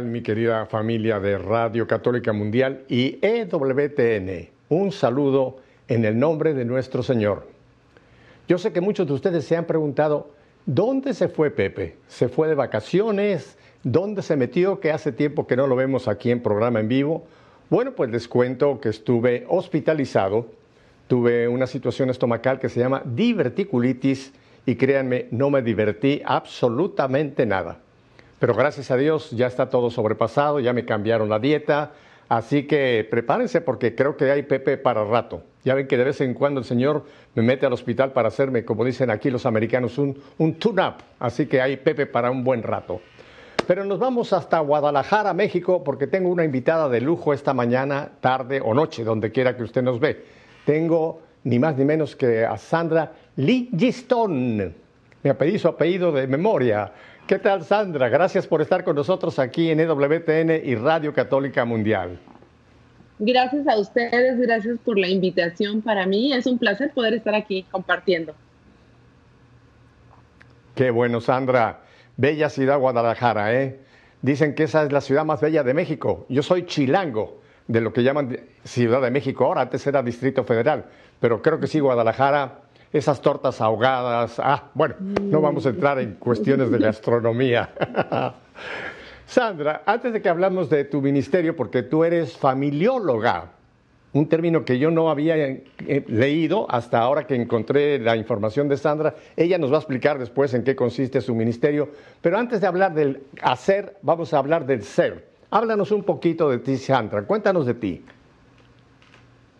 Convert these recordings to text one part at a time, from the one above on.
mi querida familia de Radio Católica Mundial y EWTN? Un saludo en el nombre de nuestro Señor. Yo sé que muchos de ustedes se han preguntado, ¿dónde se fue Pepe? ¿Se fue de vacaciones? ¿Dónde se metió? Que hace tiempo que no lo vemos aquí en programa en vivo. Bueno, pues les cuento que estuve hospitalizado, tuve una situación estomacal que se llama diverticulitis y créanme, no me divertí absolutamente nada. Pero gracias a Dios ya está todo sobrepasado, ya me cambiaron la dieta, así que prepárense porque creo que hay Pepe para rato. Ya ven que de vez en cuando el Señor me mete al hospital para hacerme, como dicen aquí los americanos, un, un tune-up, así que hay Pepe para un buen rato. Pero nos vamos hasta Guadalajara, México, porque tengo una invitada de lujo esta mañana, tarde o noche, donde quiera que usted nos ve. Tengo ni más ni menos que a Sandra Ligiston. Me pedí su apellido de memoria. ¿Qué tal, Sandra? Gracias por estar con nosotros aquí en EWTN y Radio Católica Mundial. Gracias a ustedes, gracias por la invitación. Para mí es un placer poder estar aquí compartiendo. Qué bueno, Sandra. Bella ciudad Guadalajara, ¿eh? Dicen que esa es la ciudad más bella de México. Yo soy chilango, de lo que llaman Ciudad de México ahora, antes era Distrito Federal, pero creo que sí, Guadalajara esas tortas ahogadas. Ah, bueno, no vamos a entrar en cuestiones de gastronomía. Sandra, antes de que hablamos de tu ministerio, porque tú eres familióloga, un término que yo no había eh, leído hasta ahora que encontré la información de Sandra. Ella nos va a explicar después en qué consiste su ministerio. Pero antes de hablar del hacer, vamos a hablar del ser. Háblanos un poquito de ti, Sandra. Cuéntanos de ti.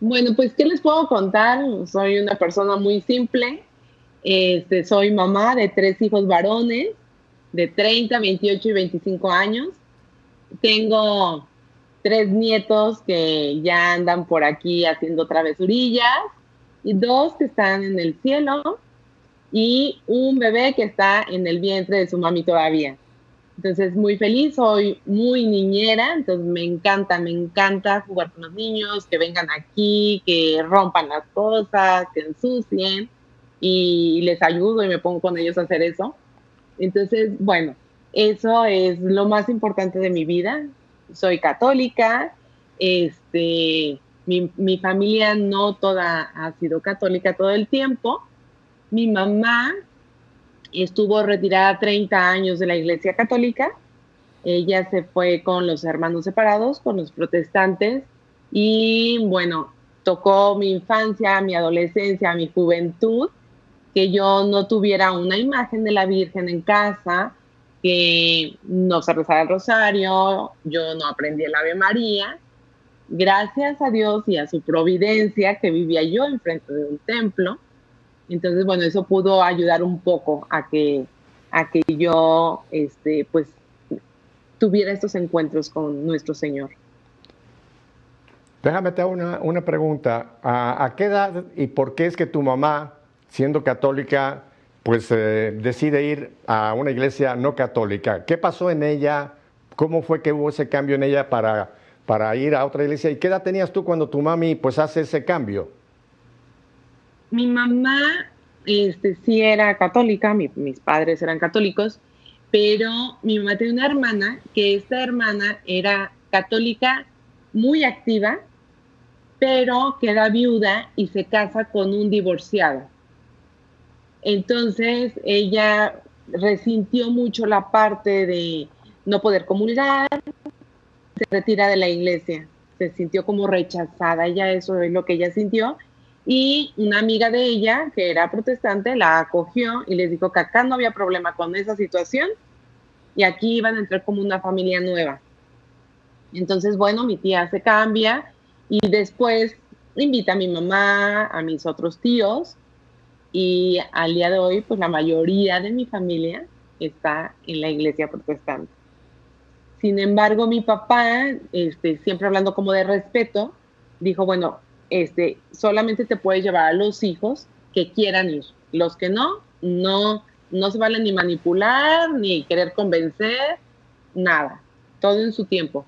Bueno, pues, ¿qué les puedo contar? Soy una persona muy simple. Este, soy mamá de tres hijos varones de 30, 28 y 25 años. Tengo tres nietos que ya andan por aquí haciendo travesurillas y dos que están en el cielo y un bebé que está en el vientre de su mami todavía. Entonces, muy feliz, soy muy niñera, entonces me encanta, me encanta jugar con los niños, que vengan aquí, que rompan las cosas, que ensucien y les ayudo y me pongo con ellos a hacer eso. Entonces, bueno, eso es lo más importante de mi vida. Soy católica, este, mi, mi familia no toda ha sido católica todo el tiempo. Mi mamá estuvo retirada 30 años de la Iglesia Católica. Ella se fue con los hermanos separados, con los protestantes, y bueno, tocó mi infancia, mi adolescencia, mi juventud, que yo no tuviera una imagen de la Virgen en casa, que no se rezaba el rosario, yo no aprendí el Ave María. Gracias a Dios y a su providencia que vivía yo enfrente de un templo, entonces, bueno, eso pudo ayudar un poco a que, a que yo, este, pues, tuviera estos encuentros con nuestro Señor. Déjame te hago una, pregunta. ¿A, qué edad y por qué es que tu mamá, siendo católica, pues eh, decide ir a una iglesia no católica? ¿Qué pasó en ella? ¿Cómo fue que hubo ese cambio en ella para, para ir a otra iglesia? ¿Y qué edad tenías tú cuando tu mami pues hace ese cambio? Mi mamá este, sí era católica, mis padres eran católicos, pero mi mamá tenía una hermana que esta hermana era católica muy activa, pero queda viuda y se casa con un divorciado. Entonces ella resintió mucho la parte de no poder comulgar, se retira de la iglesia, se sintió como rechazada, ella eso es lo que ella sintió y una amiga de ella, que era protestante, la acogió y les dijo que acá no había problema con esa situación y aquí iban a entrar como una familia nueva. Entonces, bueno, mi tía se cambia y después invita a mi mamá, a mis otros tíos y al día de hoy, pues la mayoría de mi familia está en la iglesia protestante. Sin embargo, mi papá, este, siempre hablando como de respeto, dijo, bueno, este, solamente te puedes llevar a los hijos que quieran ir. Los que no, no, no se vale ni manipular, ni querer convencer, nada. Todo en su tiempo.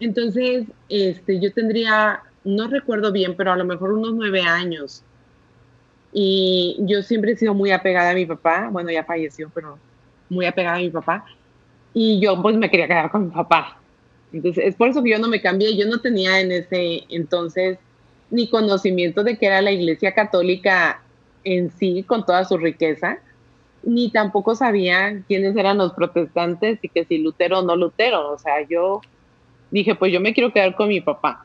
Entonces, este, yo tendría, no recuerdo bien, pero a lo mejor unos nueve años. Y yo siempre he sido muy apegada a mi papá. Bueno, ya falleció, pero muy apegada a mi papá. y yo pues me quería quedar con mi papá. Entonces, es por eso que yo no me cambié. Yo no tenía en ese entonces ni conocimiento de que era la Iglesia Católica en sí, con toda su riqueza, ni tampoco sabía quiénes eran los protestantes y que si Lutero o no Lutero. O sea, yo dije, pues yo me quiero quedar con mi papá.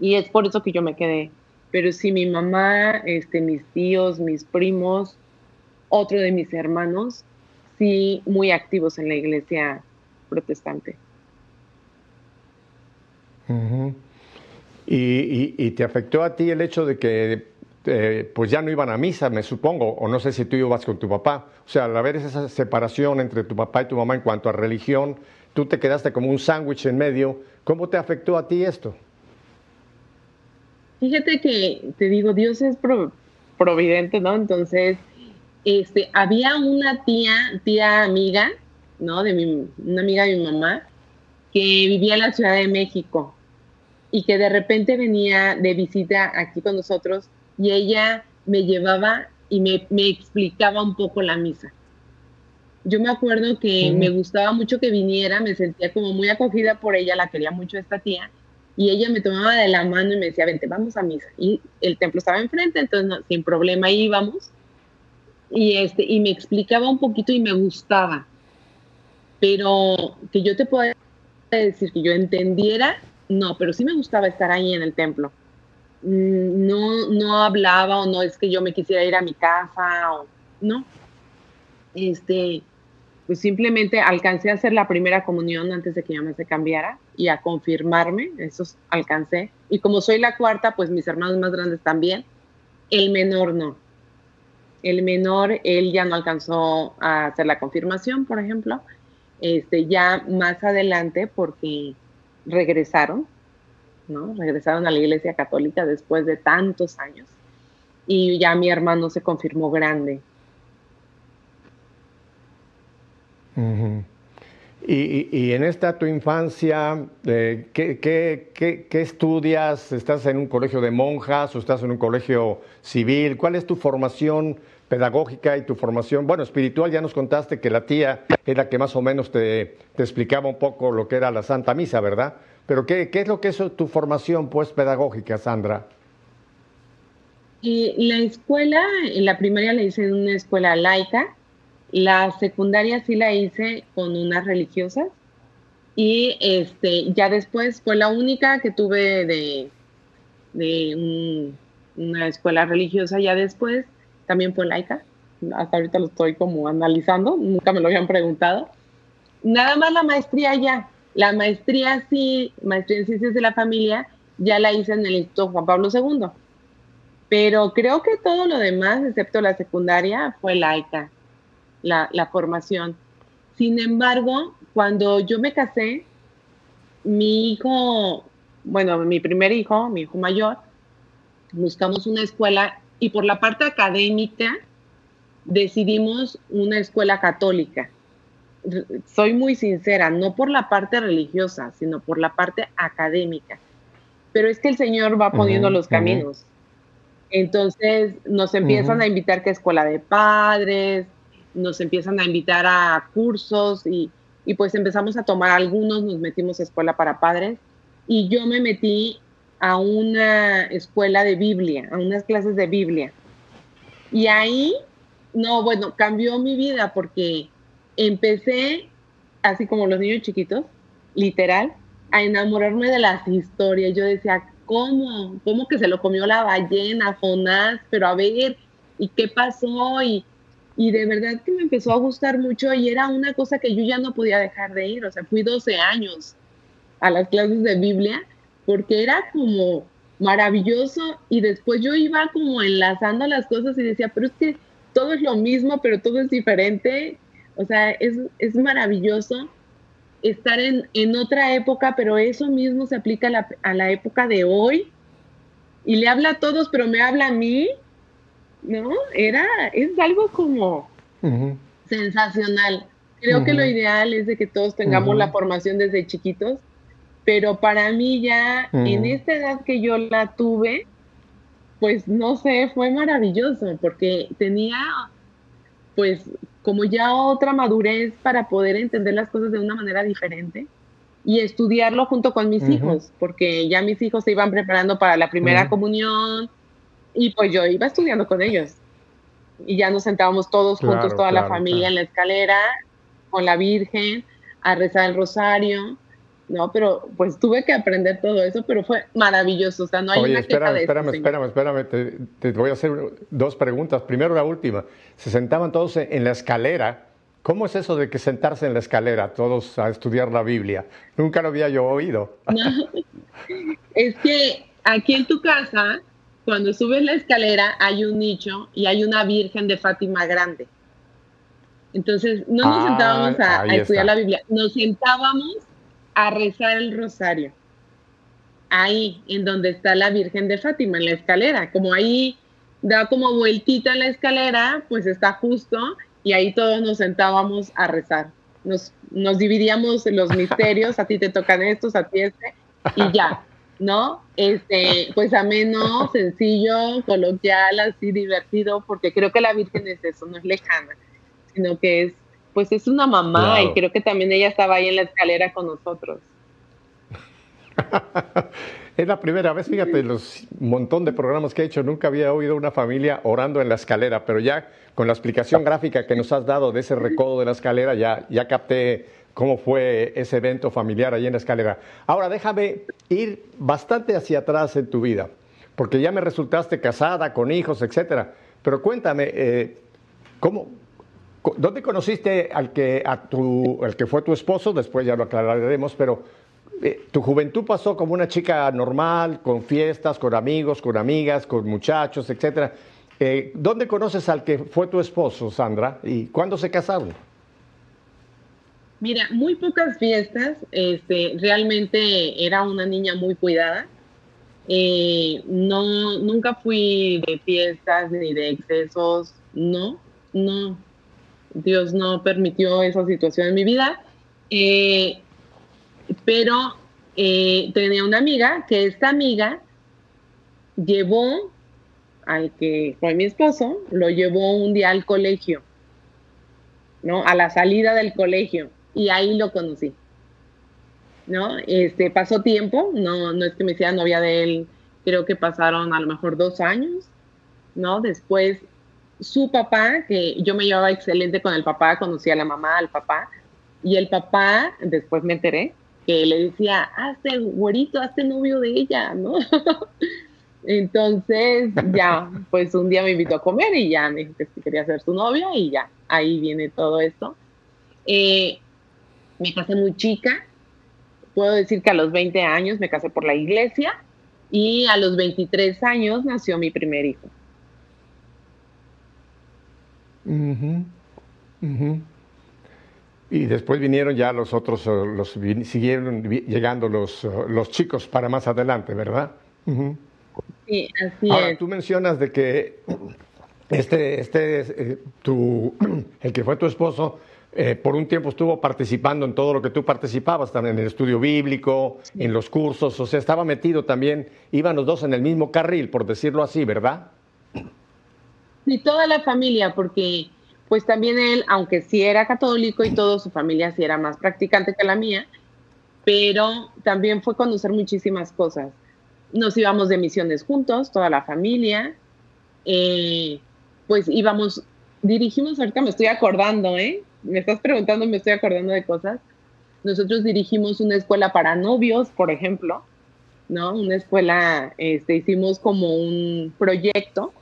Y es por eso que yo me quedé. Pero si mi mamá, este, mis tíos, mis primos, otro de mis hermanos, sí muy activos en la iglesia protestante. ¿Y, te afectó a ti el hecho de que eh, pues ya no iban a misa, me supongo, o no sé si tú ibas con tu papá. O sea, al haber esa separación entre tu papá y tu mamá en cuanto a religión, tú te quedaste como un sándwich en medio. ¿Cómo te afectó a ti esto? Fíjate que te digo, Dios es providente, ¿no? Entonces, este, había una tía, tía amiga, ¿no? De mi, una amiga de mi mamá, que vivía en la Ciudad de México y que de repente venía de visita aquí con nosotros y ella me llevaba y me, me explicaba un poco la misa. Yo me acuerdo que me gustaba mucho que viniera, me sentía como muy acogida por ella, la quería mucho esta tía, y ella me tomaba de la mano y me decía, vente, vamos a misa. Y el templo estaba enfrente, entonces sin problema íbamos y, este, y me explicaba un poquito y me gustaba. Pero que yo te pueda decir que yo entendiera, no, pero sí me gustaba estar ahí en el templo. Mm, no, no hablaba o no es que yo me quisiera ir a mi casa no. Este, pues simplemente alcancé a hacer la primera comunión antes de que yo me se cambiara y a confirmarme, eso alcancé. Y como soy la cuarta, pues mis hermanos más grandes también, el menor no. El menor, él ya no alcanzó a hacer la confirmación, por ejemplo, este, ya más adelante porque regresaron, ¿no? Regresaron a la iglesia católica después de tantos años y ya mi hermano se confirmó grande. y, en esta tu infancia, eh, ¿qué, qué, qué, estudias? ¿Estás en un colegio de monjas o estás en un colegio civil? ¿Cuál es tu formación pedagógica y tu formación, bueno, espiritual, ya nos contaste que la tía era que más o menos te, explicaba un poco lo que era la Santa Misa, ¿verdad? Pero ¿qué, es lo que es tu formación, pues, pedagógica, Sandra? La escuela, la primaria la hice en una escuela laica, la secundaria sí la hice con unas religiosas y este, ya después fue la única que tuve de, de una escuela religiosa ya después también fue laica. Hasta ahorita lo estoy como analizando, nunca me lo habían preguntado. Nada más la maestría ya. La maestría sí, maestría en ciencias de la familia, ya la hice en el Instituto Juan Pablo II. Pero creo que todo lo demás, excepto la secundaria, fue laica, la, la formación. Sin embargo, cuando yo me casé, mi hijo, bueno, mi primer hijo, mi hijo mayor, buscamos una escuela y por la parte académica decidimos una escuela católica. Soy muy sincera, no por la parte religiosa, sino por la parte académica. Pero es que el Señor va poniendo los caminos. Entonces nos empiezan a invitar que escuela de padres, nos empiezan a invitar a cursos y, y pues empezamos a tomar algunos, nos metimos a escuela para padres y yo me metí a una escuela de Biblia, a unas clases de Biblia. Y ahí, no, bueno, cambió mi vida porque empecé, así como los niños chiquitos, literal, a enamorarme de las historias. Yo decía, ¿cómo? ¿Cómo que se lo comió la ballena, Jonás? Pero a ver, ¿y qué pasó? Y, y de verdad que me empezó a gustar mucho y era una cosa que yo ya no podía dejar de ir. O sea, fui 12 años a las clases de Biblia porque era como maravilloso y después yo iba como enlazando las cosas y decía, pero es que todo es lo mismo, pero todo es diferente. O sea, es, es maravilloso estar en, en, otra época, pero eso mismo se aplica a la, a la, época de hoy y le habla a todos, pero me habla a mí, ¿no? Era, es algo como sensacional. Creo que lo ideal es de que todos tengamos la formación desde chiquitos pero para mí ya en esta edad que yo la tuve, pues no sé, fue maravilloso porque tenía pues como ya otra madurez para poder entender las cosas de una manera diferente y estudiarlo junto con mis hijos, porque ya mis hijos se iban preparando para la primera comunión y pues yo iba estudiando con ellos. Y ya nos sentábamos todos juntos, toda la familia en la escalera, con la Virgen, a rezar el rosario. No, pero pues tuve que aprender todo eso, pero fue maravilloso. O sea, no hay Oye, una espérame, de espérame, espérame, espérame, te, te, voy a hacer dos preguntas. Primero la última. Se sentaban todos en la escalera. ¿Cómo es eso de que sentarse en la escalera, todos a estudiar la Biblia? Nunca lo había yo oído. es que aquí en tu casa, cuando subes la escalera, hay un nicho y hay una Virgen de Fátima grande. Entonces, no nos ah, sentábamos a, a estudiar la Biblia, nos sentábamos a rezar el rosario. Ahí, en donde está la Virgen de Fátima, en la escalera. Como ahí da como vueltita en la escalera, pues está justo y ahí todos nos sentábamos a rezar. Nos, nos dividíamos los misterios, a ti te tocan estos, a ti este, y ya, ¿no? Este, pues ameno, sencillo, coloquial, así divertido, porque creo que la Virgen es eso, no es lejana, sino que es pues es una mamá y creo que también ella estaba ahí en la escalera con nosotros. es la primera vez, fíjate, los montón de programas que he hecho, nunca había oído una familia orando en la escalera, pero ya con la explicación gráfica que nos has dado de ese recodo de la escalera, ya, ya capté cómo fue ese evento familiar ahí en la escalera. Ahora déjame ir bastante hacia atrás en tu vida, porque ya me resultaste casada, con hijos, etcétera. Pero cuéntame, eh, ¿cómo, ¿Dónde conociste al que, a tu, al que fue tu esposo? Después ya lo aclararemos, pero eh, tu juventud pasó como una chica normal, con fiestas, con amigos, con amigas, con muchachos, etc. Eh, ¿Dónde conoces al que fue tu esposo, Sandra? ¿Y cuándo se casaron? Mira, muy pocas fiestas. Este, realmente era una niña muy cuidada. Eh, no, nunca fui de fiestas ni de excesos. No, no, Dios no permitió esa situación en mi vida. Eh, pero eh, tenía una amiga que esta amiga llevó al que fue mi esposo, lo llevó un día al colegio, ¿no? A la salida del colegio y ahí lo conocí, ¿no? Este, pasó tiempo, no, no es que me hiciera novia de él, creo que pasaron a lo mejor dos años, ¿no? Después su papá, que yo me llevaba excelente con el papá, conocía a la mamá, al papá, y el papá, después me enteré, que le decía, hazte güerito, hazte novio de ella, ¿no? Entonces, ya, pues un día me invitó a comer y ya me dijo que quería ser su novia y ya, ahí viene todo esto. Eh, me casé muy chica, puedo decir que a los 20 años me casé por la iglesia y a los 23 años nació mi primer hijo. Y después vinieron ya los otros, eh, los, siguieron llegando los, eh, los chicos para más adelante, ¿verdad? Sí, así Ahora, tú mencionas de que este, este, eh, tu, el que fue tu esposo, por un tiempo estuvo participando en todo lo que tú participabas, también en el estudio bíblico, en los cursos, o sea, estaba metido también, iban los dos en el mismo carril, por decirlo así, ¿verdad? Y toda la familia, porque pues también él, aunque sí era católico y todo, su familia sí era más practicante que la mía, pero también fue conocer muchísimas cosas. Nos íbamos de misiones juntos, toda la familia, eh, pues íbamos, dirigimos, ahorita me estoy acordando, ¿eh? Me estás preguntando, me estoy acordando de cosas. Nosotros dirigimos una escuela para novios, por ejemplo, ¿no? Una escuela, este, hicimos como un proyecto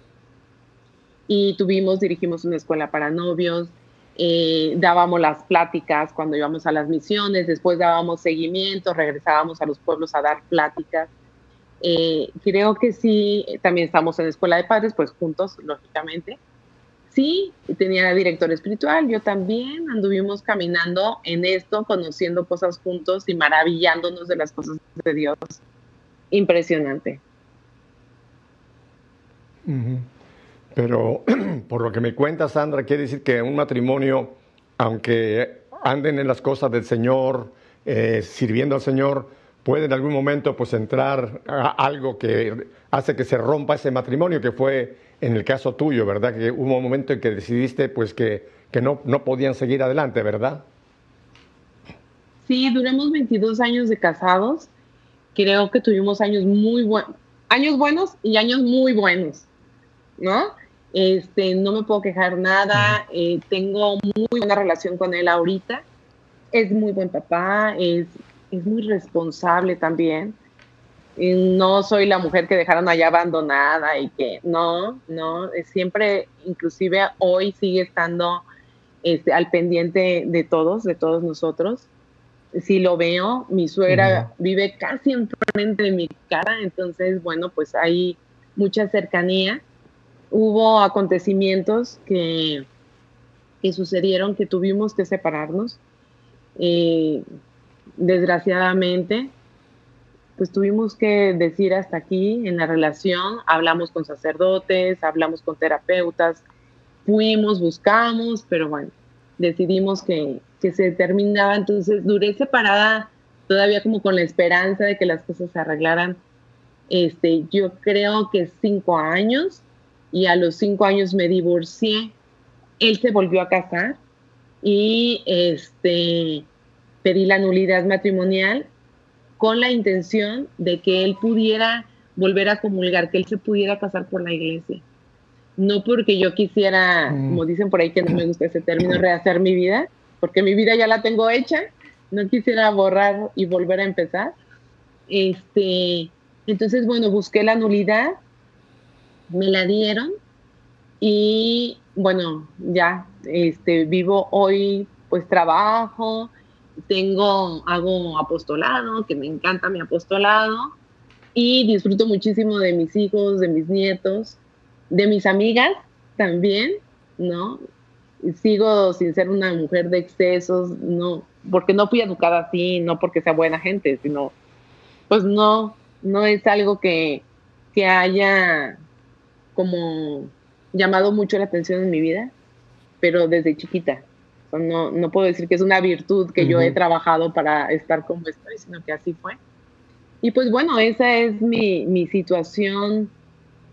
y tuvimos, dirigimos una escuela para novios, eh, dábamos las pláticas cuando íbamos a las misiones, después dábamos seguimiento, regresábamos a los pueblos a dar pláticas. Eh, creo que sí, también estamos en la escuela de padres, pues juntos, lógicamente. Sí, tenía director espiritual, yo también anduvimos caminando en esto, conociendo cosas juntos y maravillándonos de las cosas de Dios. Impresionante. Pero por lo que me cuenta Sandra, quiere decir que un matrimonio, aunque anden en las cosas del Señor, eh, sirviendo al Señor, puede en algún momento pues entrar a algo que hace que se rompa ese matrimonio, que fue en el caso tuyo, ¿verdad? Que hubo un momento en que decidiste pues que, que no, no podían seguir adelante, ¿verdad? Sí, duramos 22 años de casados. Creo que tuvimos años muy buenos, años buenos y años muy buenos, ¿no? Este, no me puedo quejar nada, eh, tengo muy buena relación con él ahorita, es muy buen papá, es, es muy responsable también. no soy la mujer que dejaron allá abandonada y que no, no, siempre, inclusive hoy sigue estando este, al pendiente de todos, de todos nosotros. Si lo veo, mi suegra vive casi enfrente de mi cara, entonces, bueno, pues hay mucha cercanía hubo acontecimientos que, que sucedieron que tuvimos que separarnos. Eh, desgraciadamente, pues tuvimos que decir hasta aquí en la relación, hablamos con sacerdotes, hablamos con terapeutas, fuimos, buscamos, pero bueno, decidimos que, que se terminaba, entonces duré separada todavía como con la esperanza de que las cosas se arreglaran. Este, yo creo que cinco años, y a los cinco años me divorcié. Él se volvió a casar y este, pedí la nulidad matrimonial con la intención de que él pudiera volver a comulgar, que él se pudiera casar por la iglesia. No porque yo quisiera, mm. como dicen por ahí que no me gusta ese término, rehacer mi vida, porque mi vida ya la tengo hecha, no quisiera borrar y volver a empezar. Este, entonces, bueno, busqué la nulidad me la dieron y bueno, ya este, vivo hoy, pues trabajo, tengo, hago apostolado, que me encanta mi apostolado y disfruto muchísimo de mis hijos, de mis nietos, de mis amigas también, ¿no? Sigo sin ser una mujer de excesos, no, porque no fui educada así, no porque sea buena gente, sino, pues no, no es algo que, que haya como llamado mucho la atención en mi vida, pero desde chiquita. no, no puedo decir que es una virtud que yo he trabajado para estar como estoy, sino que así fue. Y pues bueno, esa es mi, mi situación,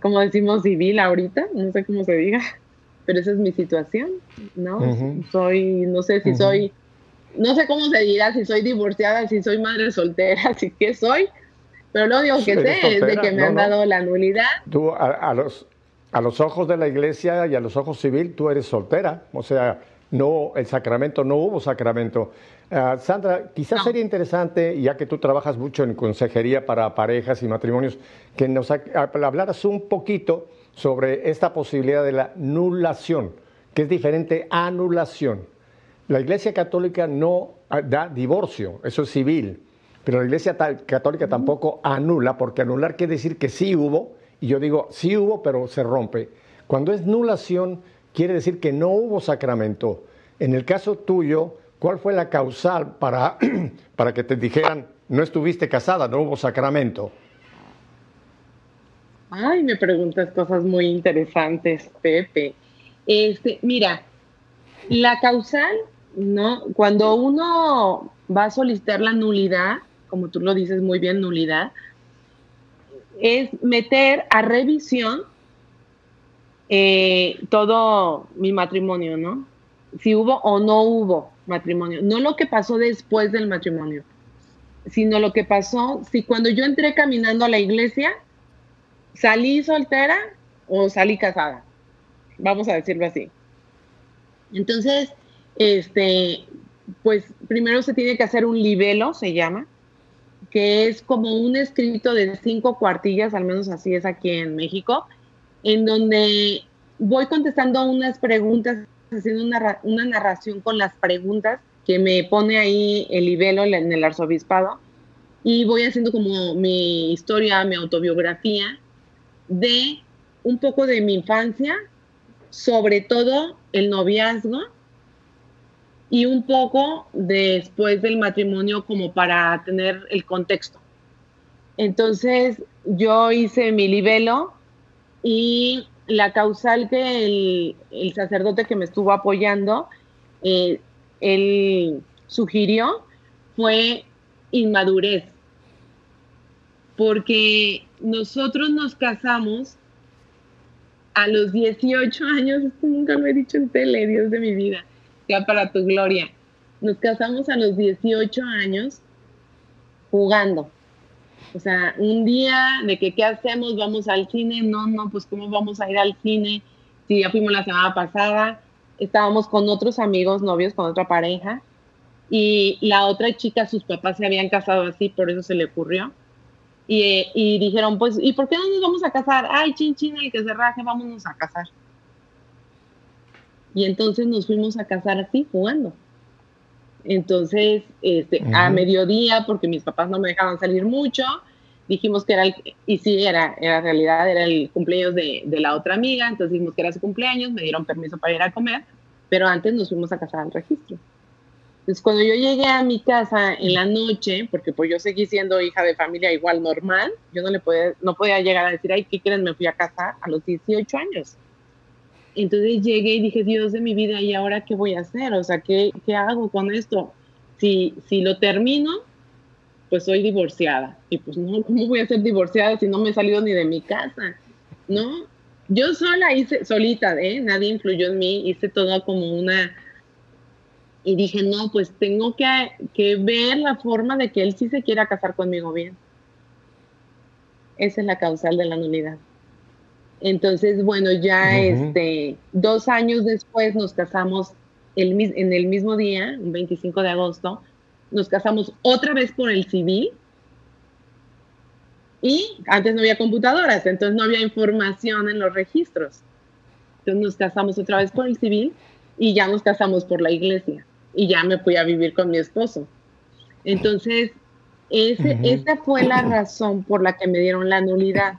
como decimos, civil ahorita, no sé cómo se diga, pero esa es mi situación, ¿no? Soy, no sé si soy, no sé cómo se dirá, si soy divorciada, si soy madre soltera, si qué soy, pero lo único que sé es de que me han dado la nulidad. Tú a, los, a los ojos de la iglesia y a los ojos civil, tú eres soltera. O sea, no, el sacramento, no hubo sacramento. Ah, Sandra, quizás sería interesante, ya que tú trabajas mucho en consejería para parejas y matrimonios, que nos hablaras un poquito sobre esta posibilidad de la nulación, que es diferente a anulación. La Iglesia Católica no ah, da divorcio, eso es civil, pero la Iglesia Católica tampoco anula, porque anular quiere decir que sí hubo, y yo digo, sí hubo, pero se rompe. Cuando es nulación, quiere decir que no hubo sacramento. En el caso tuyo, ¿cuál fue la causal para, para que te dijeran, no estuviste casada, no hubo sacramento? Ay, me preguntas cosas muy interesantes, Pepe. Este, mira, la causal, ¿no? Cuando uno va a solicitar la nulidad, como tú lo dices muy bien, nulidad, es meter a revisión eh, todo mi matrimonio, ¿no? Si hubo o no hubo matrimonio. No lo que pasó después del matrimonio, sino lo que pasó si cuando yo entré caminando a la iglesia, salí soltera o salí casada. Vamos a decirlo así. Entonces, este, pues primero se tiene que hacer un libelo, se llama, que es como un escrito de cinco cuartillas, al menos así es aquí en México, en donde voy contestando unas preguntas, haciendo una, una narración con las preguntas que me pone ahí el libelo en el arzobispado, y voy haciendo como mi historia, mi autobiografía de un poco de mi infancia, sobre todo el noviazgo y un poco después del matrimonio como para tener el contexto. Entonces yo hice mi libelo y la causal que el, sacerdote que me estuvo apoyando, eh, él sugirió fue inmadurez, porque nosotros nos casamos a los 18 años, esto nunca lo he dicho en tele, Dios de mi vida, ya para tu gloria. Nos casamos a los 18 años jugando. O sea, un día de que qué hacemos, vamos al cine, no, no, pues cómo vamos a ir al cine, si ya fuimos la semana pasada, estábamos con otros amigos, novios, con otra pareja, y la otra chica, sus papás se habían casado así, por eso se le ocurrió. Y, y, dijeron, pues, ¿y por qué no nos vamos a casar? Ay, chin, chin, el que se raje, vámonos a casar. Y entonces nos fuimos a casar así, jugando. Entonces, este, a mediodía, porque mis papás no me dejaban salir mucho, dijimos que era, el, y sí, era, era realidad, era el cumpleaños de, de, la otra amiga, entonces dijimos que era su cumpleaños, me dieron permiso para ir a comer, pero antes nos fuimos a casar al registro. Entonces, cuando yo llegué a mi casa en la noche, porque pues yo seguí siendo hija de familia igual normal, yo no le podía, no podía llegar a decir, ay, ¿qué quieren? Me fui a casar a los 18 años. Entonces llegué y dije, Dios de mi vida, ¿y ahora qué voy a hacer? O sea, ¿qué, qué hago con esto? Si, si lo termino, pues soy divorciada. Y pues no, ¿cómo voy a ser divorciada si no me he salido ni de mi casa? ¿No? Yo sola hice, solita, ¿eh? Nadie influyó en mí, hice todo como una y dije, no, pues tengo que, ver la forma de que él sí se quiera casar conmigo bien. Esa es la causal de la nulidad. Entonces, bueno, ya este, dos años después nos casamos el, en el mismo día, un 25 de agosto, nos casamos otra vez por el civil. Y antes no había computadoras, entonces no había información en los registros. Entonces nos casamos otra vez por el civil y ya nos casamos por la iglesia y ya me fui a vivir con mi esposo. Entonces, ese, esa fue la razón por la que me dieron la nulidad,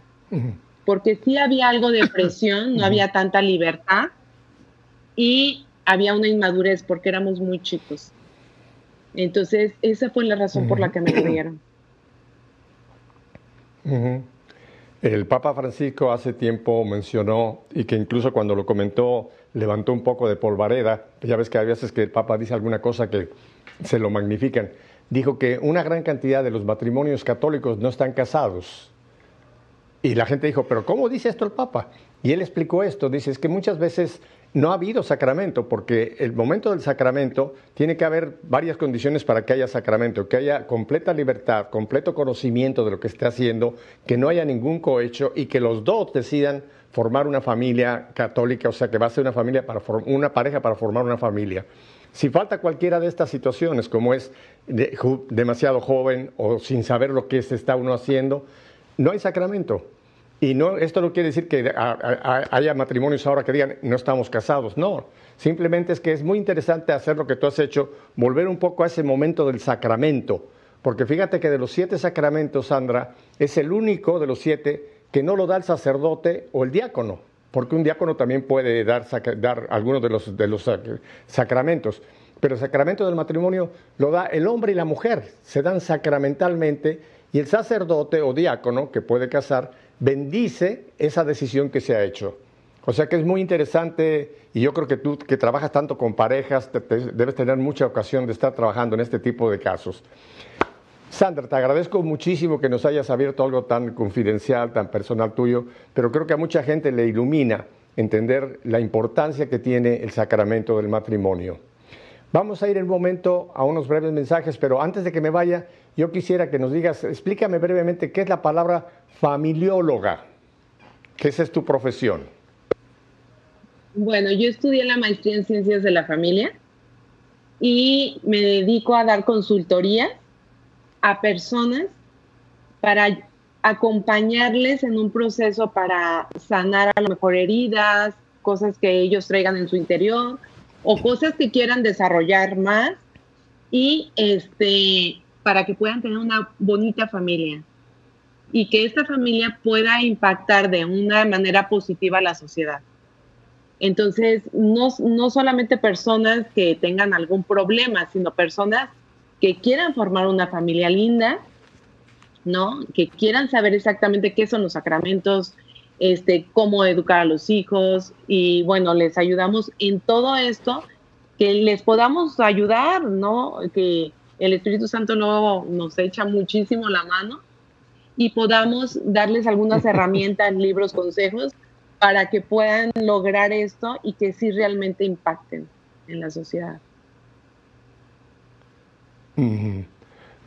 porque sí había algo de presión, no había tanta libertad y había una inmadurez porque éramos muy chicos. Entonces, esa fue la razón por la que me dieron. El Papa Francisco hace tiempo mencionó, y que incluso cuando lo comentó levantó un poco de polvareda, ya ves que hay veces que el Papa dice alguna cosa que se lo magnifican, dijo que una gran cantidad de los matrimonios católicos no están casados. Y la gente dijo, pero ¿cómo dice esto el Papa? Y él explicó esto, dice, es que muchas veces no ha habido sacramento, porque el momento del sacramento tiene que haber varias condiciones para que haya sacramento, que haya completa libertad, completo conocimiento de lo que esté haciendo, que no haya ningún cohecho y que los dos decidan formar una familia católica, o sea, que va a ser una familia para una pareja para formar una familia. Si falta cualquiera de estas situaciones, como es demasiado joven o sin saber lo que se está uno haciendo, no hay sacramento. Y no, esto no quiere decir que haya matrimonios ahora que digan no estamos casados, no. Simplemente es que es muy interesante hacer lo que tú has hecho, volver un poco a ese momento del sacramento. Porque fíjate que de los siete sacramentos, Sandra, es el único de los siete que no lo da el sacerdote o el diácono. Porque un diácono también puede dar, dar algunos de los, de los sacramentos. Pero el sacramento del matrimonio lo da el hombre y la mujer. Se dan sacramentalmente y el sacerdote o diácono que puede casar bendice esa decisión que se ha hecho. O sea que es muy interesante y yo creo que tú que trabajas tanto con parejas debes tener mucha ocasión de estar trabajando en este tipo de casos. Sandra, te agradezco muchísimo que nos hayas abierto algo tan confidencial, tan personal tuyo, pero creo que a mucha gente le ilumina entender la importancia que tiene el sacramento del matrimonio. Vamos a ir en un momento a unos breves mensajes, pero antes de que me vaya, yo quisiera que nos digas, explícame brevemente qué es la palabra familióloga, ¿Qué esa es tu profesión. Bueno, yo estudié la maestría en ciencias de la familia y me dedico a dar consultoría a personas para acompañarles en un proceso para sanar a lo mejor heridas, cosas que ellos traigan en su interior o cosas que quieran desarrollar más y este para que puedan tener una bonita familia y que esta familia pueda impactar de una manera positiva a la sociedad. Entonces, no, no solamente personas que tengan algún problema, sino personas que quieran formar una familia linda, ¿no? Que quieran saber exactamente qué son los sacramentos, este, cómo educar a los hijos y bueno, les ayudamos en todo esto, que les podamos ayudar, ¿no? Que el Espíritu Santo luego nos echa muchísimo la mano y podamos darles algunas herramientas, libros, consejos para que puedan lograr esto y que sí realmente impacten en la sociedad.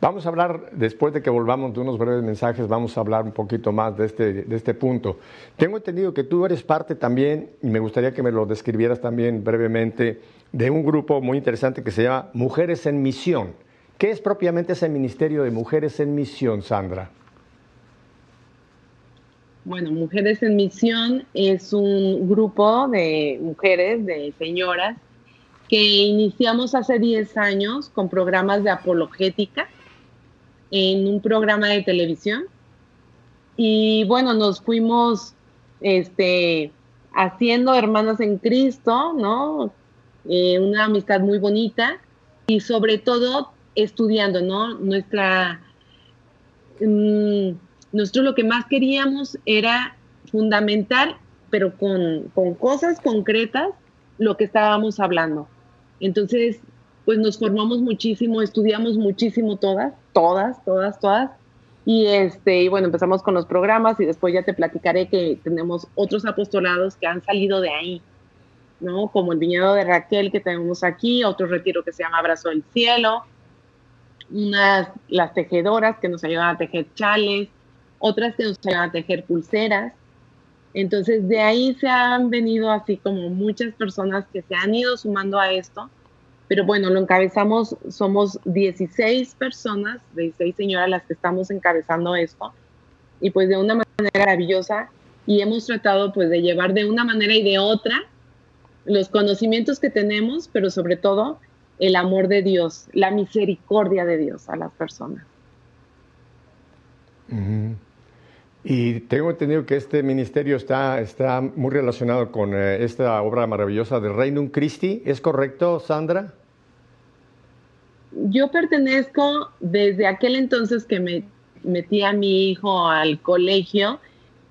Vamos a hablar, después de que volvamos de unos breves mensajes, vamos a hablar un poquito más de este, de este punto. Tengo entendido que tú eres parte también, y me gustaría que me lo describieras también brevemente, de un grupo muy interesante que se llama Mujeres en Misión. ¿Qué es propiamente ese Ministerio de Mujeres en Misión, Sandra? Bueno, Mujeres en Misión es un grupo de mujeres, de señoras, que iniciamos hace 10 años con programas de apologética en un programa de televisión. Y bueno, nos fuimos este, haciendo hermanas en Cristo, ¿no? Eh, una amistad muy bonita y sobre todo estudiando, ¿no? Nuestra... Mm, nosotros lo que más queríamos era fundamentar, pero con, con cosas concretas, lo que estábamos hablando. Entonces, pues nos formamos muchísimo, estudiamos muchísimo todas, todas, todas, todas. Y este, y bueno, empezamos con los programas y después ya te platicaré que tenemos otros apostolados que han salido de ahí, ¿no? Como el viñedo de Raquel que tenemos aquí, otro retiro que se llama Abrazo del Cielo, unas, las tejedoras que nos ayudan a tejer chales, otras que nos ayudan a tejer pulseras. Entonces de ahí se han venido así como muchas personas que se han ido sumando a esto, pero bueno, lo encabezamos, somos 16 personas, 16 señoras las que estamos encabezando esto, y pues de una manera maravillosa, y hemos tratado pues de llevar de una manera y de otra los conocimientos que tenemos, pero sobre todo el amor de Dios, la misericordia de Dios a las personas. Y tengo entendido que este ministerio está, está muy relacionado con eh, esta obra maravillosa de Reino Christi. ¿Es correcto, Sandra? Yo pertenezco desde aquel entonces que me metí a mi hijo al colegio.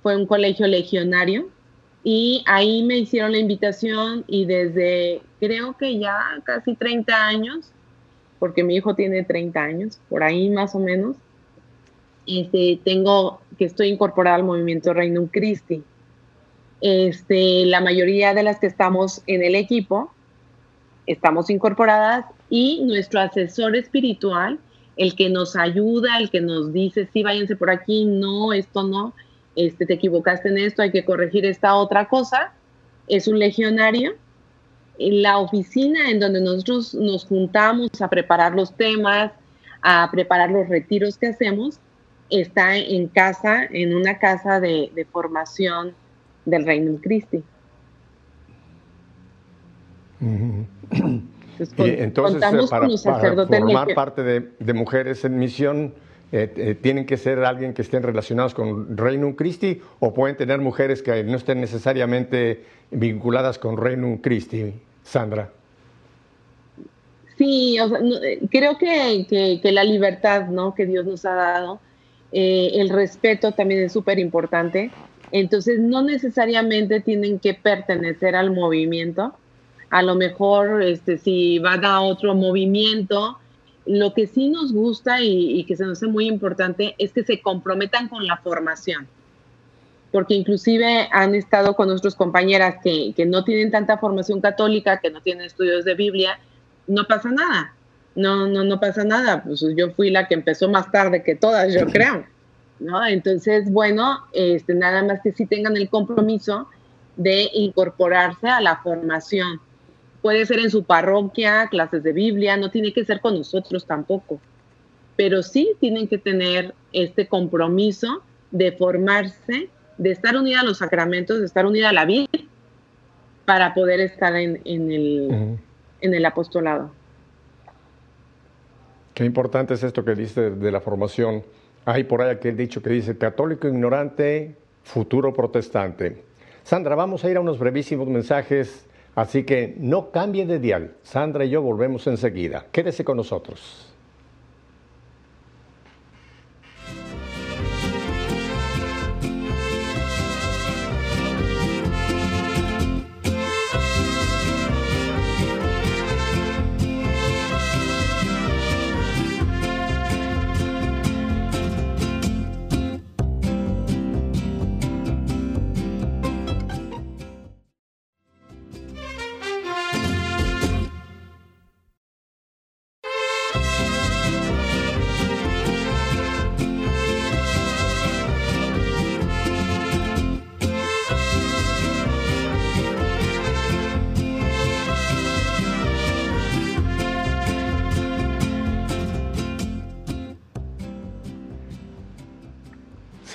Fue un colegio legionario y ahí me hicieron la invitación y desde creo que ya casi 30 años, porque mi hijo tiene 30 años, por ahí más o menos, este, tengo que estoy incorporada al movimiento Reino Christi. Este, la mayoría de las que estamos en el equipo estamos incorporadas y nuestro asesor espiritual, el que nos ayuda, el que nos dice, sí, váyanse por aquí, no, esto no, este, te equivocaste en esto, hay que corregir esta otra cosa, es un legionario. La oficina en donde nosotros nos juntamos a preparar los temas, a preparar los retiros que hacemos, está en casa, en una casa de, formación del Reino Christi. Entonces, eh, para, formar parte de, mujeres en misión, eh, eh, ¿tienen que ser alguien que estén relacionados con Reino Christi o pueden tener mujeres que no estén necesariamente vinculadas con Reino Christi, Sandra? Sí, creo que, que, la libertad ¿no? que Dios nos ha dado eh, el respeto también es súper importante. Entonces, no necesariamente tienen que pertenecer al movimiento. A lo mejor, este, si van a otro movimiento, lo que sí nos gusta y, que se nos hace muy importante es que se comprometan con la formación. Porque inclusive han estado con nuestras compañeras que, que no tienen tanta formación católica, que no tienen estudios de Biblia, no pasa nada no, no, no pasa nada, pues yo fui la que empezó más tarde que todas, yo creo, ¿no? Entonces, bueno, este, nada más que sí tengan el compromiso de incorporarse a la formación. Puede ser en su parroquia, clases de Biblia, no tiene que ser con nosotros tampoco, pero sí tienen que tener este compromiso de formarse, de estar unida a los sacramentos, de estar unida a la vida, para poder estar en, el, en el apostolado. Qué importante es esto que dice de la formación. Hay por ahí aquel dicho que dice católico ignorante, futuro protestante. Sandra, vamos a ir a unos brevísimos mensajes, así que no cambie de dial. Sandra y yo volvemos enseguida. Quédese con nosotros.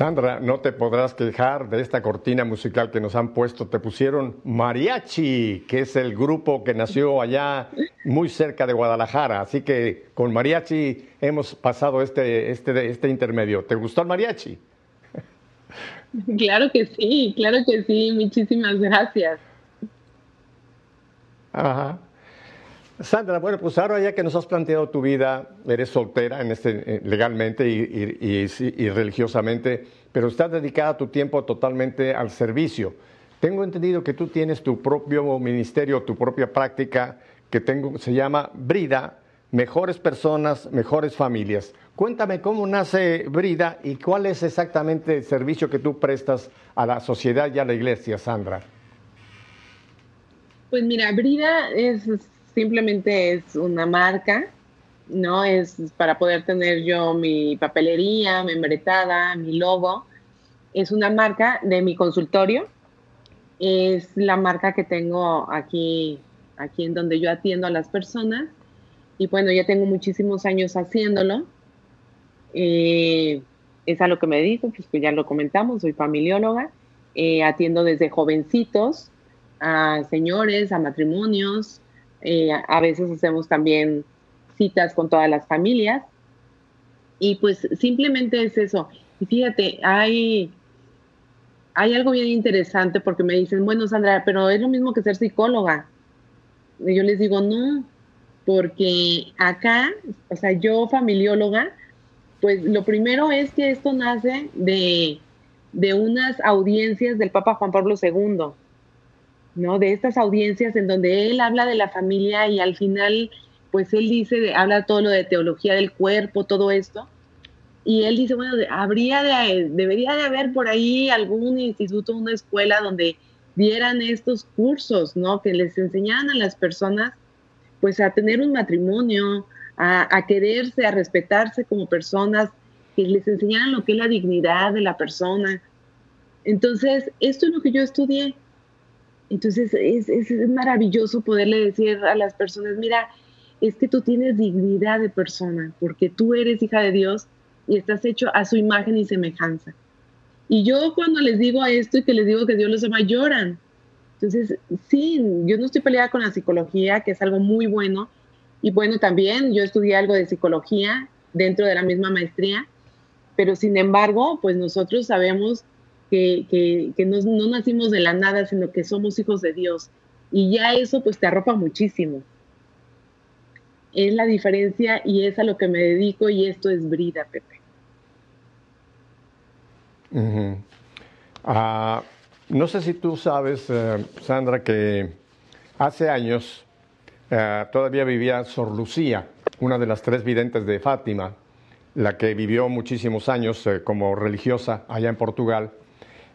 Sandra, no te podrás quejar de esta cortina musical que nos han puesto. Te pusieron Mariachi, que es el grupo que nació allá muy cerca de Guadalajara. Así que con Mariachi hemos pasado este, este, este intermedio. ¿Te gustó el Mariachi? Claro que sí, claro que sí. Muchísimas gracias. Ajá. Sandra, bueno, pues ahora ya que nos has planteado tu vida, eres soltera en este, eh, legalmente y, religiosamente, pero estás dedicada tu tiempo totalmente al servicio. Tengo entendido que tú tienes tu propio ministerio, tu propia práctica, que se llama Brida, Mejores Personas, Mejores Familias. Cuéntame cómo nace Brida y cuál es exactamente el servicio que tú prestas a la sociedad y a la iglesia, Sandra. Pues mira, Brida es simplemente es una marca, ¿no? Es para poder tener yo mi papelería, mi membretada, mi logo. Es una marca de mi consultorio. Es la marca que tengo aquí, aquí en donde yo atiendo a las personas. Y bueno, ya tengo muchísimos años haciéndolo. Eh, es a lo que me dedico, pues que ya lo comentamos, soy familióloga. Eh, atiendo desde jovencitos a señores, a matrimonios, eh, a veces hacemos también citas con todas las familias. Y pues simplemente es eso. Y fíjate, hay, hay algo bien interesante porque me dicen, bueno, Sandra, pero es lo mismo que ser psicóloga. Yo les digo, no, porque acá, o sea, yo familióloga, pues lo primero es que esto nace de, de unas audiencias del Papa Juan Pablo II. ¿No? De estas audiencias en donde él habla de la familia y al final, pues él dice, habla todo lo de teología del cuerpo, todo esto. Y él dice, bueno, habría de, debería de haber por ahí algún instituto, una escuela donde dieran estos cursos, ¿no? Que les enseñaran a las personas, pues a tener un matrimonio, a, a quererse, a respetarse como personas, que les enseñaran lo que es la dignidad de la persona. Entonces, esto es lo que yo estudié entonces es, es, maravilloso poderle decir a las personas, mira, es que tú tienes dignidad de persona, porque tú eres hija de Dios y estás hecho a su imagen y semejanza. Y yo cuando les digo esto y que les digo que Dios los ama, lloran. Entonces, sí, yo no estoy peleada con la psicología, que es algo muy bueno. Y bueno, también yo estudié algo de psicología dentro de la misma maestría, pero sin embargo, pues nosotros sabemos que, no, nacimos de la nada, sino que somos hijos de Dios. Y ya eso pues te arropa muchísimo. Es la diferencia y es a lo que me dedico y esto es Brida, Pepe. Ah, no sé si tú sabes, eh, Sandra, que hace años eh, todavía vivía Sor Lucía, una de las tres videntes de Fátima, la que vivió muchísimos años eh, como religiosa allá en Portugal.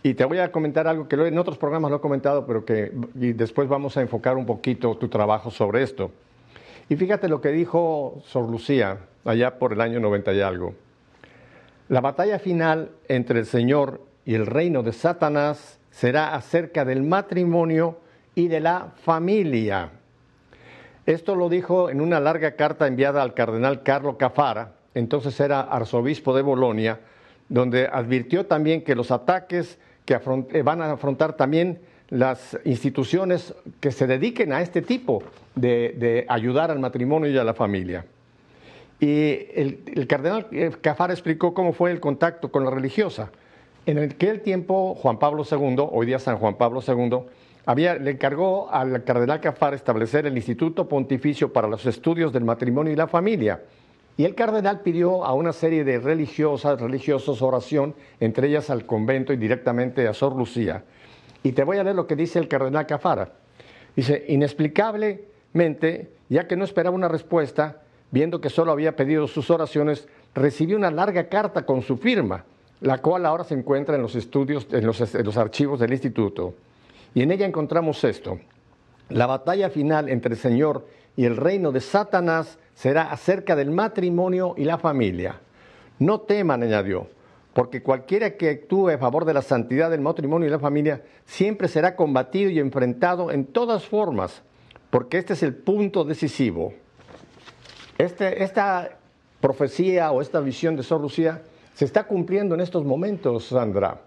Y te voy a comentar algo que en otros programas lo he comentado, pero que después vamos a enfocar un poquito tu trabajo sobre esto. Y fíjate lo que dijo Sor Lucía allá por el año 90 y algo. La batalla final entre el Señor y el reino de Satanás será acerca del matrimonio y de la familia. Esto lo dijo en una larga carta enviada al cardenal Carlo Cafara, entonces era arzobispo de Bolonia, donde advirtió también que los ataques que eh, van a afrontar también las instituciones que se dediquen a este tipo de, ayudar al matrimonio y a la familia. Y el, cardenal eh, Cafar explicó cómo fue el contacto con la religiosa. En aquel tiempo, Juan Pablo II, hoy día San Juan Pablo II, había, le encargó al cardenal Cafar establecer el Instituto Pontificio para los Estudios del Matrimonio y la Familia, y el cardenal pidió a una serie de religiosas, religiosos oración, entre ellas al convento y directamente a Sor Lucía. Y te voy a leer lo que dice el cardenal Cafara. Dice, inexplicablemente, ya que no esperaba una respuesta, viendo que solo había pedido sus oraciones, recibió una larga carta con su firma, la cual ahora se encuentra en los estudios, en los, en los archivos del instituto. Y en ella encontramos esto. La batalla final entre el Señor y el reino de Satanás será acerca del matrimonio y la familia. No teman, añadió, porque cualquiera que actúe a favor de la santidad del matrimonio y la familia siempre será combatido y enfrentado en todas formas, porque este es el punto decisivo. Este, esta profecía o esta visión de Sor Lucía se está cumpliendo en estos momentos, Sandra.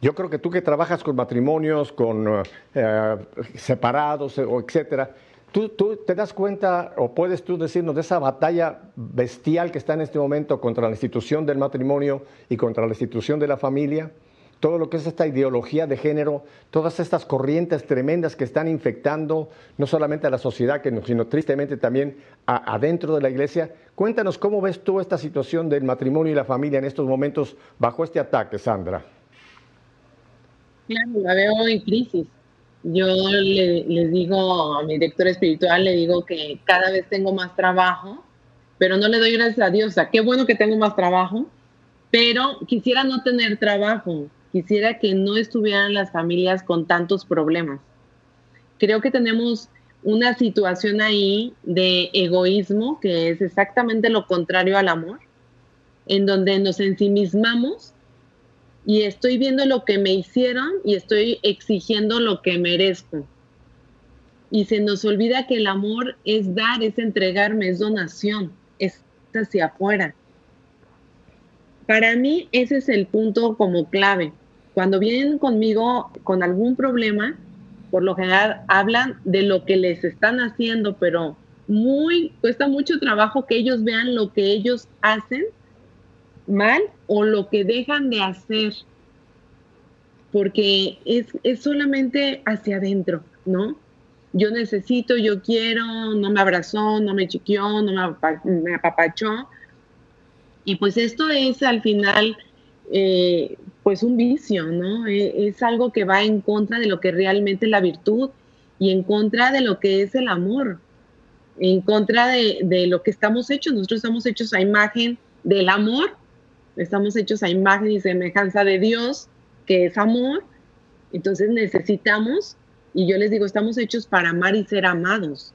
Yo creo que tú que trabajas con matrimonios, con eh, separados, etcétera, ¿tú, ¿tú, te das cuenta o puedes tú decirnos de esa batalla bestial que está en este momento contra la institución del matrimonio y contra la institución de la familia? todo lo que es esta ideología de género, todas estas corrientes tremendas que están infectando no solamente a la sociedad, sino tristemente también adentro de la iglesia. Cuéntanos cómo ves tú esta situación del matrimonio y la familia en estos momentos bajo este ataque, Sandra. Claro, la veo en crisis. Yo le, les digo a mi director espiritual, le digo que cada vez tengo más trabajo, pero no le doy gracias a Dios. O qué bueno que tengo más trabajo, pero quisiera no tener trabajo Quisiera que no estuvieran las familias con tantos problemas. Creo que tenemos una situación ahí de egoísmo que es exactamente lo contrario al amor, en donde nos ensimismamos y estoy viendo lo que me hicieron y estoy exigiendo lo que merezco. Y se nos olvida que el amor es dar, es entregarme, es donación, es hacia afuera. Para mí ese es el punto como clave. Cuando vienen conmigo con algún problema, por lo general hablan de lo que les están haciendo, pero muy cuesta mucho trabajo que ellos vean lo que ellos hacen mal o lo que dejan de hacer, porque es, es solamente hacia adentro, ¿no? Yo necesito, yo quiero, no me abrazó, no me chiquió, no me, apapachó, y pues esto es al final, eh, pues un vicio, ¿no? E, es, algo que va en contra de lo que realmente es la virtud y en contra de lo que es el amor, en contra de, de lo que estamos hechos. Nosotros estamos hechos a imagen del amor, estamos hechos a imagen y semejanza de Dios, que es amor. Entonces necesitamos, y yo les digo, estamos hechos para amar y ser amados.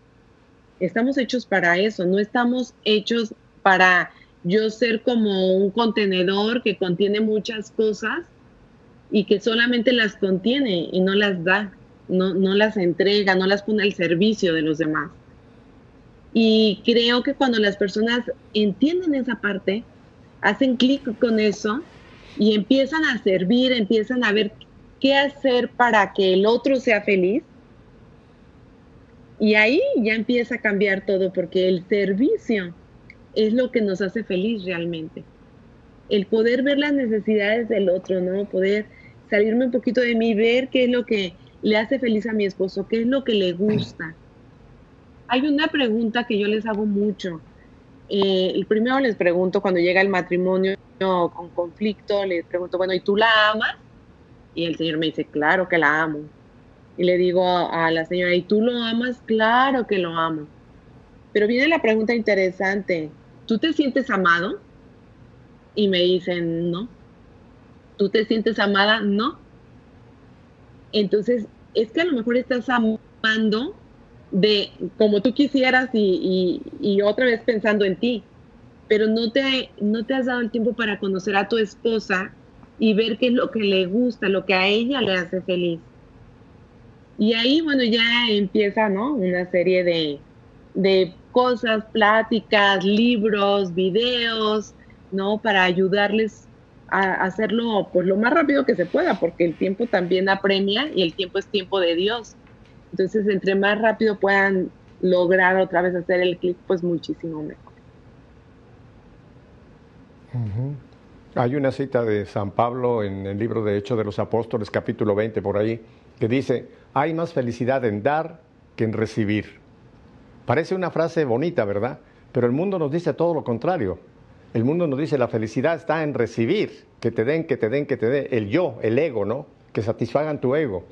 Estamos hechos para eso, no estamos hechos para yo ser como un contenedor que contiene muchas cosas y que solamente las contiene y no las da, no, no las entrega, no las pone al servicio de los demás. Y creo que cuando las personas entienden esa parte, hacen clic con eso y empiezan a servir, empiezan a ver qué hacer para que el otro sea feliz. Y ahí ya empieza a cambiar todo porque el servicio es lo que nos hace feliz realmente. El poder ver las necesidades del otro, ¿no? Poder salirme un poquito de mí, ver qué es lo que le hace feliz a mi esposo, qué es lo que le gusta. Hay una pregunta que yo les hago mucho. Eh, primero les pregunto cuando llega el matrimonio con conflicto, les pregunto, bueno, ¿y tú la amas? Y el señor me dice, claro que la amo. Y le digo a la señora, ¿y tú lo amas? Claro que lo amo. Pero viene la pregunta interesante, ¿tú te sientes amado? Y me dicen, no. ¿Tú te sientes amada? No. Entonces, es que a lo mejor estás amando de como tú quisieras y, y, otra vez pensando en ti, pero no te, no te has dado el tiempo para conocer a tu esposa y ver qué es lo que le gusta, lo que a ella le hace feliz. Y ahí, bueno, ya empieza, ¿no? Una serie de, de cosas, pláticas, libros, videos, ¿no? Para ayudarles a hacerlo pues lo más rápido que se pueda, porque el tiempo también apremia y el tiempo es tiempo de Dios. Entonces, entre más rápido puedan lograr otra vez hacer el clic, pues muchísimo mejor. Hay una cita de San Pablo en el libro de Hechos de los Apóstoles, capítulo 20, por ahí, que dice, hay más felicidad en dar que en recibir. Parece una frase bonita, ¿verdad? Pero el mundo nos dice todo lo contrario. El mundo nos dice la felicidad está en recibir, que te den, que te den, que te den, el yo, el ego, ¿no? Que satisfagan tu ego.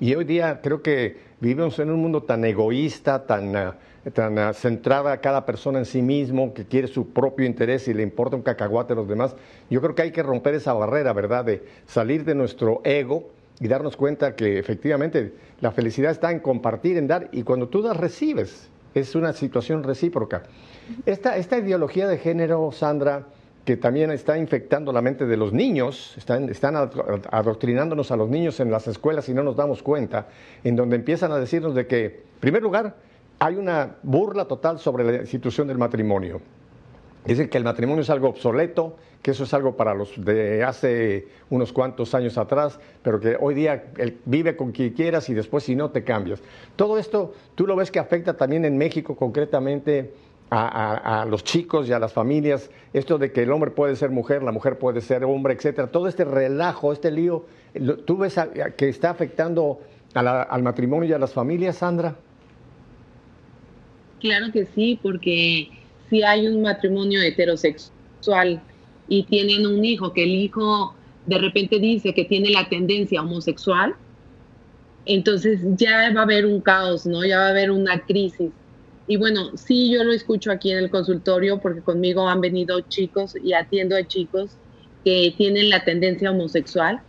Y hoy día creo que vivimos en un mundo tan egoísta, tan, ah, tan uh, centrada cada persona en sí mismo, que quiere su propio interés y le importa un cacahuate a los demás. Yo creo que hay que romper esa barrera, ¿verdad? De salir de nuestro ego y darnos cuenta que efectivamente la felicidad está en compartir, en dar, y cuando tú das, recibes es una situación recíproca. Esta, esta ideología de género, Sandra, que también está infectando la mente de los niños, están, están adoctrinándonos a los niños en las escuelas y no nos damos cuenta, en donde empiezan a decirnos de que, en primer lugar, hay una burla total sobre la institución del matrimonio. Dicen que el matrimonio es algo obsoleto, que eso es algo para los de hace unos cuantos años atrás, pero que hoy día vive con quien quieras y después si no te cambias. Todo esto, ¿tú lo ves que afecta también en México concretamente? A, los chicos y a las familias, esto de que el hombre puede ser mujer, la mujer puede ser hombre, etcétera, todo este relajo, este lío, ¿tú ves que está afectando al matrimonio y a las familias, Sandra? Claro que sí, porque si hay un matrimonio heterosexual y tienen un hijo, que el hijo de repente dice que tiene la tendencia homosexual, entonces ya va a haber un caos, ¿no? Ya va a haber una crisis. Y bueno, sí, yo lo escucho aquí en el consultorio porque conmigo han venido chicos y atiendo a chicos que tienen la tendencia homosexual,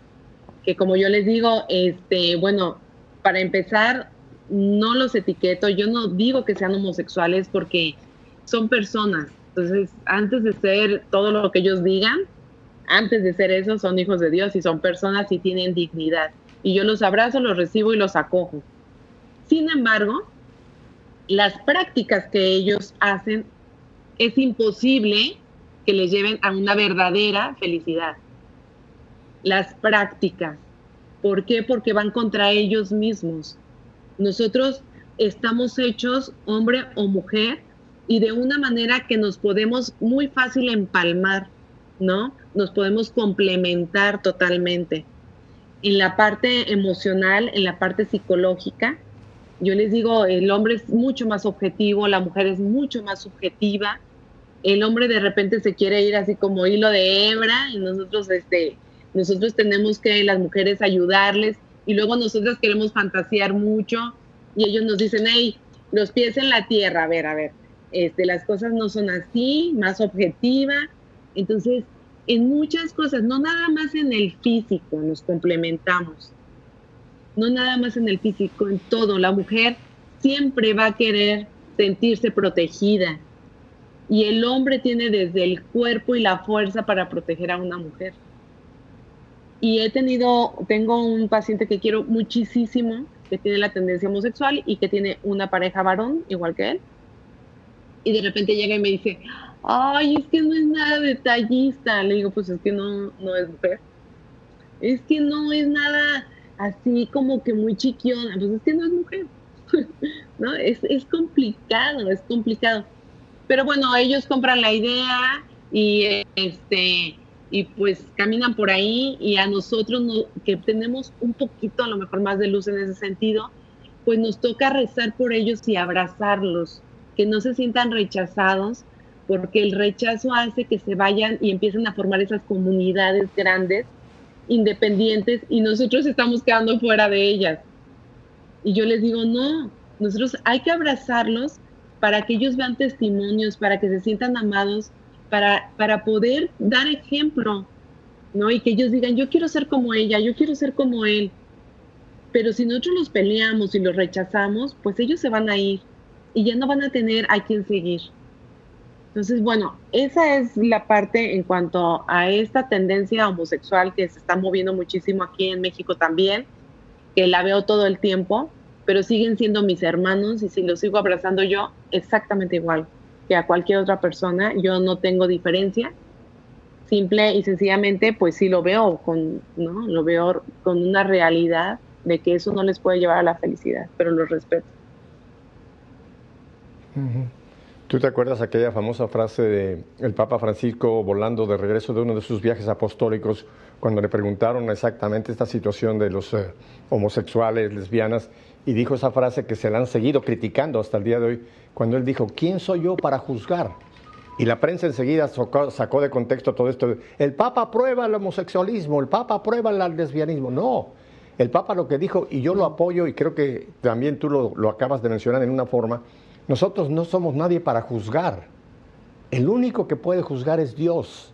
que como yo les digo, este, bueno, para empezar, no los etiqueto, yo no digo que sean homosexuales porque son personas. Entonces, antes de ser todo lo que ellos digan, antes de ser eso, son hijos de Dios y son personas y tienen dignidad. Y yo los abrazo, los recibo y los acojo. Sin embargo, las prácticas que ellos hacen es imposible que les lleven a una verdadera felicidad. Las prácticas. ¿Por qué? Porque van contra ellos mismos. Nosotros estamos hechos hombre o mujer y de una manera que nos podemos muy fácil empalmar, ¿no? Nos podemos complementar totalmente. En la parte emocional, en la parte psicológica, yo les digo, el hombre es mucho más objetivo, la mujer es mucho más subjetiva. El hombre de repente se quiere ir así como hilo de hebra y nosotros, este, nosotros tenemos que, las mujeres, ayudarles y luego nosotros queremos fantasear mucho y ellos nos dicen, hey, los pies en la tierra, a ver, a ver, este, las cosas no son así, más objetiva. Entonces, en muchas cosas, no nada más en el físico nos complementamos, no nada más en el físico, en todo. La mujer siempre va a querer sentirse protegida y el hombre tiene desde el cuerpo y la fuerza para proteger a una mujer y he tenido, tengo un paciente que quiero muchísimo, que tiene la tendencia homosexual y que tiene una pareja varón, igual que él. Y de repente llega y me dice, ay, es que no es nada detallista. Le digo, pues es que no, no es mujer. Es que no es nada así como que muy chiquiona. Pues es que no es mujer. ¿No? Es, es complicado, es complicado. Pero bueno, ellos compran la idea y este y pues caminan por ahí y a nosotros que tenemos un poquito a lo mejor más de luz en ese sentido, pues nos toca rezar por ellos y abrazarlos, que no se sientan rechazados, porque el rechazo hace que se vayan y empiecen a formar esas comunidades grandes, independientes, y nosotros estamos quedando fuera de ellas. Y yo les digo, no, nosotros hay que abrazarlos para que ellos vean testimonios, para que se sientan amados para, para poder dar ejemplo, ¿no? Y que ellos digan, yo quiero ser como ella, yo quiero ser como él. Pero si nosotros los peleamos y los rechazamos, pues ellos se van a ir y ya no van a tener a quien seguir. Entonces, bueno, esa es la parte en cuanto a esta tendencia homosexual que se está moviendo muchísimo aquí en México también, que la veo todo el tiempo, pero siguen siendo mis hermanos y si los sigo abrazando yo, exactamente igual a cualquier otra persona. Yo no tengo diferencia. Simple y sencillamente, pues sí lo veo con, ¿no? Lo veo con una realidad de que eso no les puede llevar a la felicidad, pero lo respeto. ¿Tú te acuerdas aquella famosa frase de el Papa Francisco volando de regreso de uno de sus viajes apostólicos cuando le preguntaron exactamente esta situación de los eh, homosexuales, lesbianas, y dijo esa frase que se la han seguido criticando hasta el día de hoy, cuando él dijo, ¿quién soy yo para juzgar? Y la prensa enseguida sacó, de contexto todo esto. El Papa aprueba el homosexualismo, el Papa aprueba el lesbianismo. No, el Papa lo que dijo, y yo lo apoyo, y creo que también tú lo, lo acabas de mencionar en una forma, nosotros no somos nadie para juzgar. El único que puede juzgar es Dios.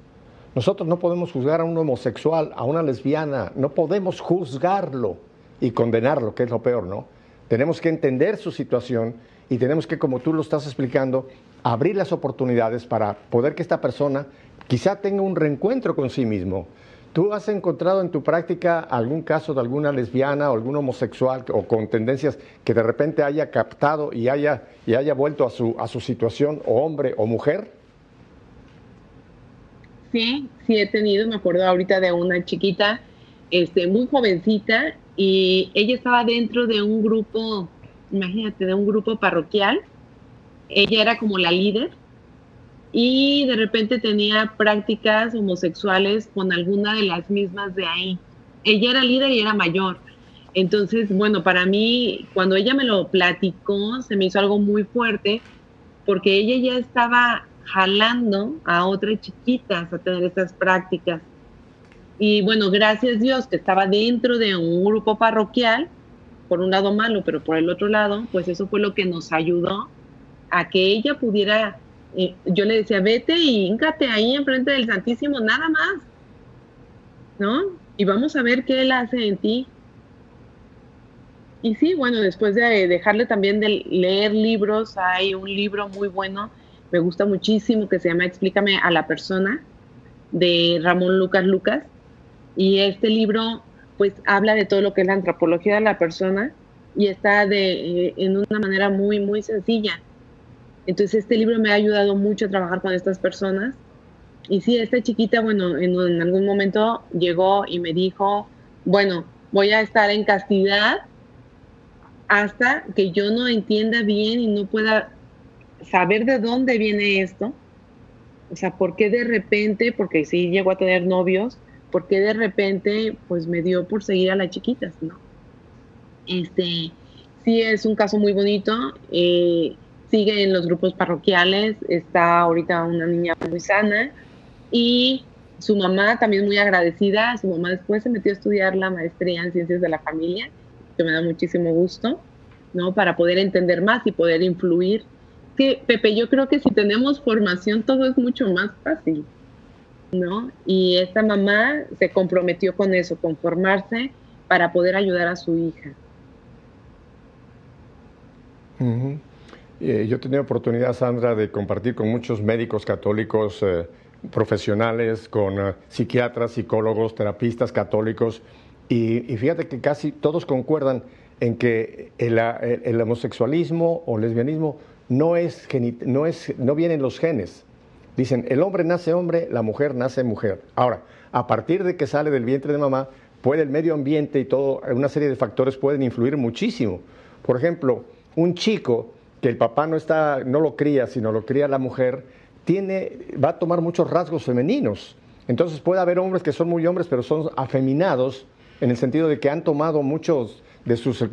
Nosotros no podemos juzgar a un homosexual, a una lesbiana, no podemos juzgarlo y condenarlo, que es lo peor, ¿no? Tenemos que entender su situación y tenemos que, como tú lo estás explicando, abrir las oportunidades para poder que esta persona quizá tenga un reencuentro con sí mismo. ¿Tú has encontrado en tu práctica algún caso de alguna lesbiana o algún homosexual o con tendencias que de repente haya captado y haya, y haya vuelto a su, a su situación, o hombre o mujer? Sí, sí he tenido, me acuerdo ahorita de una chiquita, este, muy jovencita, y ella estaba dentro de un grupo, imagínate, de un grupo parroquial. Ella era como la líder y de repente tenía prácticas homosexuales con alguna de las mismas de ahí. Ella era líder y era mayor. Entonces, bueno, para mí, cuando ella me lo platicó, se me hizo algo muy fuerte porque ella ya estaba jalando a otras chiquitas a tener estas prácticas. Y bueno, gracias Dios que estaba dentro de un grupo parroquial, por un lado malo, pero por el otro lado, pues eso fue lo que nos ayudó a que ella pudiera, eh, yo le decía, vete y híncate ahí enfrente del Santísimo, nada más, ¿no? Y vamos a ver qué Él hace en ti. Y sí, bueno, después de dejarle también de leer libros, hay un libro muy bueno, me gusta muchísimo, que se llama Explícame a la persona, de Ramón Lucas Lucas y este libro pues habla de todo lo que es la antropología de la persona y está de, eh, en una manera muy, muy sencilla. Entonces este libro me ha ayudado mucho a trabajar con estas personas. Y sí, esta chiquita, bueno, en, en algún momento llegó y me dijo, bueno, voy a estar en castidad hasta que yo no entienda bien y no pueda saber de dónde viene esto. O sea, ¿por qué de repente? Porque sí llegó a tener novios, porque de repente pues me dio por seguir a las chiquitas, ¿no? Este, sí es un caso muy bonito, eh, sigue en los grupos parroquiales, está ahorita una niña muy sana y su mamá también muy agradecida, su mamá después se metió a estudiar la maestría en ciencias de la familia, que me da muchísimo gusto, ¿no? Para poder entender más y poder influir. Que, Pepe, yo creo que si tenemos formación todo es mucho más fácil. ¿no? Y esta mamá se comprometió con eso, con formarse para poder ayudar a su hija. Eh, yo he tenido oportunidad, Sandra, de compartir con muchos médicos católicos eh, profesionales, con eh, psiquiatras, psicólogos, terapistas católicos, y, fíjate que casi todos concuerdan en que el, homosexualismo o lesbianismo no, es, no, es, no viene en los genes, Dicen, el hombre nace hombre, la mujer nace mujer. Ahora, a partir de que sale del vientre de mamá, puede el medio ambiente y todo, una serie de factores pueden influir muchísimo. Por ejemplo, un chico que el papá no está, no lo cría, sino lo cría la mujer, tiene, va a tomar muchos rasgos femeninos. Entonces puede haber hombres que son muy hombres, pero son afeminados, en el sentido de que han tomado muchos de sus eh,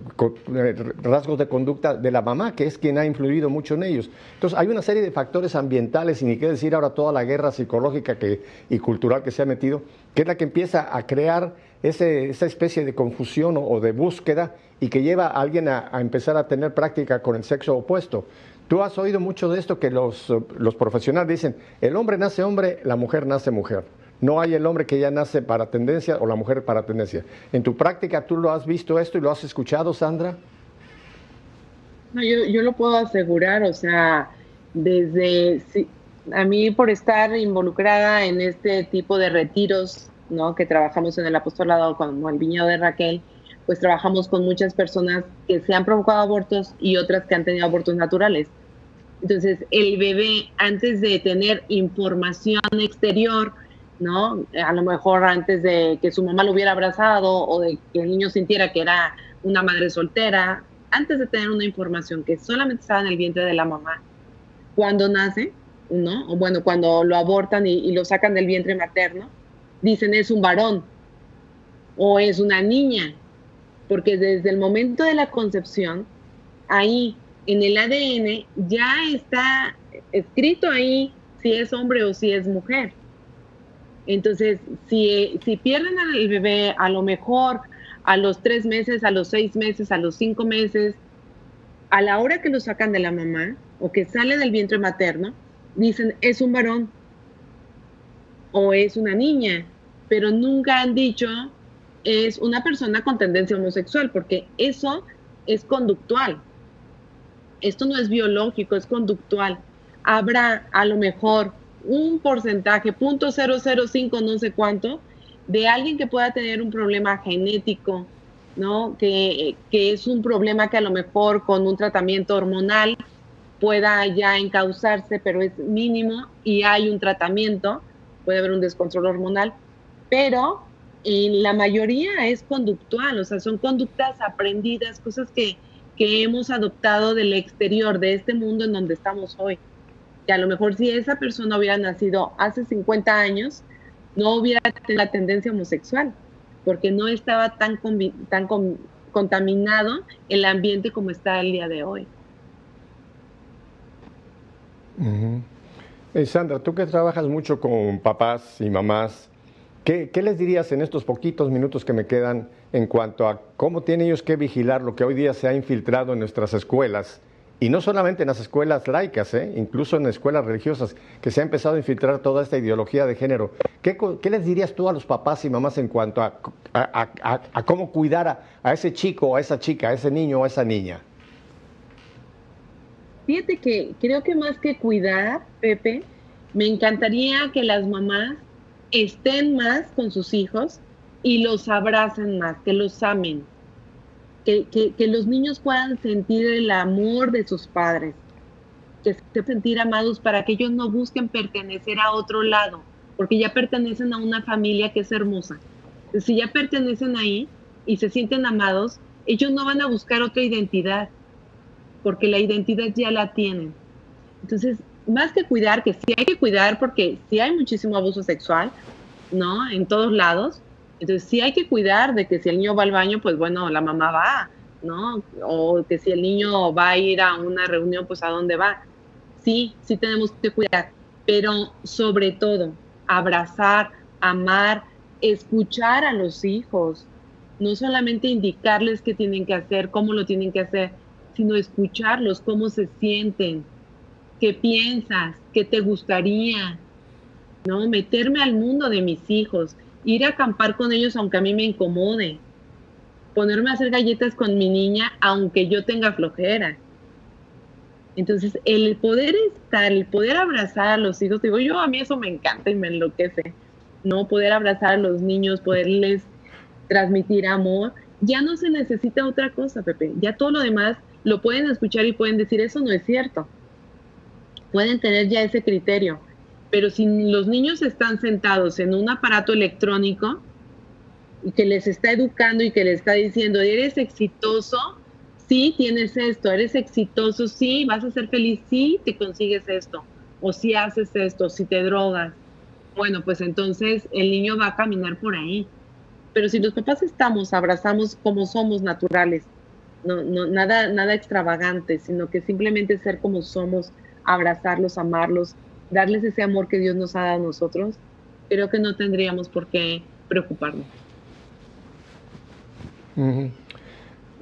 eh, rasgos de conducta de la mamá, que es quien ha influido mucho en ellos. Entonces, hay una serie de factores ambientales, y ni qué decir ahora toda la guerra psicológica que, y cultural que se ha metido, que es la que empieza a crear ese, esa especie de confusión o, de búsqueda y que lleva a alguien a, empezar a tener práctica con el sexo opuesto. Tú has oído mucho de esto que los, los profesionales dicen, el hombre nace hombre, la mujer nace mujer. No hay el hombre que ya nace para tendencia o la mujer para tendencia. ¿En tu práctica tú lo has visto esto y lo has escuchado, Sandra? No, yo, lo puedo asegurar, o sea, desde a mí por estar involucrada en este tipo de retiros, ¿no? Que trabajamos en el apostolado como el viñedo de Raquel, pues trabajamos con muchas personas que se han provocado abortos y otras que han tenido abortos naturales. Entonces, el bebé, antes de tener información exterior, ¿no? A lo mejor antes de que su mamá lo hubiera abrazado o de que el niño sintiera que era una madre soltera, antes de tener una información que solamente estaba en el vientre de la mamá, cuando nace, ¿no? O bueno, cuando lo abortan y, lo sacan del vientre materno, dicen es un varón o es una niña, porque desde el momento de la concepción, ahí en el ADN ya está escrito ahí si es hombre o si es mujer. Entonces, si, si pierden al bebé a lo mejor a los tres meses, a los seis meses, a los cinco meses, a la hora que lo sacan de la mamá o que sale del vientre materno, dicen es un varón o es una niña, pero nunca han dicho es una persona con tendencia homosexual, porque eso es conductual. Esto no es biológico, es conductual. Habrá a lo mejor un porcentaje, punto .005 no sé cuánto, de alguien que pueda tener un problema genético, ¿no? Que, que, es un problema que a lo mejor con un tratamiento hormonal pueda ya encauzarse, pero es mínimo y hay un tratamiento puede haber un descontrol hormonal, pero la mayoría es conductual, o sea, son conductas aprendidas, cosas que, que hemos adoptado del exterior, de este mundo en donde estamos hoy. Que a lo mejor si esa persona hubiera nacido hace 50 años, no hubiera tenido la tendencia homosexual, porque no estaba tan, tan contaminado el ambiente como está el día de hoy. Sandra, tú que trabajas mucho con papás y mamás, ¿qué, les dirías en estos poquitos minutos que me quedan en cuanto a cómo tienen ellos que vigilar lo que hoy día se ha infiltrado en nuestras escuelas? Y no solamente en las escuelas laicas, ¿eh? incluso en escuelas religiosas, que se ha empezado a infiltrar toda esta ideología de género. ¿Qué, les dirías tú a los papás y mamás en cuanto a, cómo cuidar a, ese chico, a esa chica, a ese niño o a esa niña? Fíjate que creo que más que cuidar, Pepe, me encantaría que las mamás estén más con sus hijos y los abracen más, que los amen, que, los niños puedan sentir el amor de sus padres, que se sentir amados para que ellos no busquen pertenecer a otro lado, porque ya pertenecen a una familia que es hermosa. Si ya pertenecen ahí y se sienten amados, ellos no van a buscar otra identidad, porque la identidad ya la tienen. Entonces, más que cuidar, que sí hay que cuidar porque sí hay muchísimo abuso sexual, ¿no? En todos lados. Entonces, sí hay que cuidar de que si el niño va al baño, pues bueno, la mamá va, ¿no? O que si el niño va a ir a una reunión, pues a dónde va. Sí, sí tenemos que cuidar, pero sobre todo, abrazar, amar, escuchar a los hijos, no solamente indicarles qué tienen que hacer, cómo lo tienen que hacer, sino escucharlos, cómo se sienten, qué piensas, qué te gustaría, ¿no? Meterme al mundo de mis hijos, ir a acampar con ellos aunque a mí me incomode, ponerme a hacer galletas con mi niña aunque yo tenga flojera. Entonces, el poder estar, el poder abrazar a los hijos, digo, yo a mí eso me encanta y me enloquece, ¿no? Poder abrazar a los niños, poderles transmitir amor, ya no se necesita otra cosa, Pepe, ya todo lo demás lo pueden escuchar y pueden decir, eso no es cierto. Pueden tener ya ese criterio. Pero si los niños están sentados en un aparato electrónico y que les está educando y que les está diciendo, eres exitoso, sí, tienes esto, eres exitoso, sí, vas a ser feliz, sí, te consigues esto, o si haces esto, si te drogas. Bueno, pues entonces el niño va a caminar por ahí. Pero si los papás estamos, abrazamos como somos naturales, no, nada, nada extravagante, sino que simplemente ser como somos, abrazarlos, amarlos, darles ese amor que Dios nos ha dado a nosotros, creo que no tendríamos por qué preocuparnos.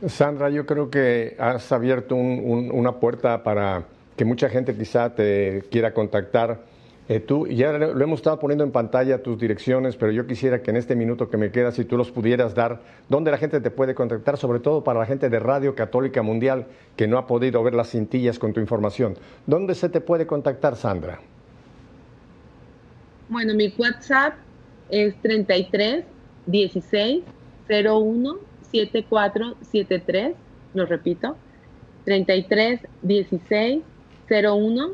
Sandra, yo creo que has abierto una puerta para que mucha gente quizá te quiera contactar eh, tú, ya lo hemos estado poniendo en pantalla tus direcciones, pero yo quisiera que en este minuto que me queda, si tú los pudieras dar, dónde la gente te puede contactar, sobre todo para la gente de Radio Católica Mundial que no ha podido ver las cintillas con tu información. ¿Dónde se te puede contactar, Sandra? Bueno, mi WhatsApp es 33 16 01 7473, lo repito, 33 16 01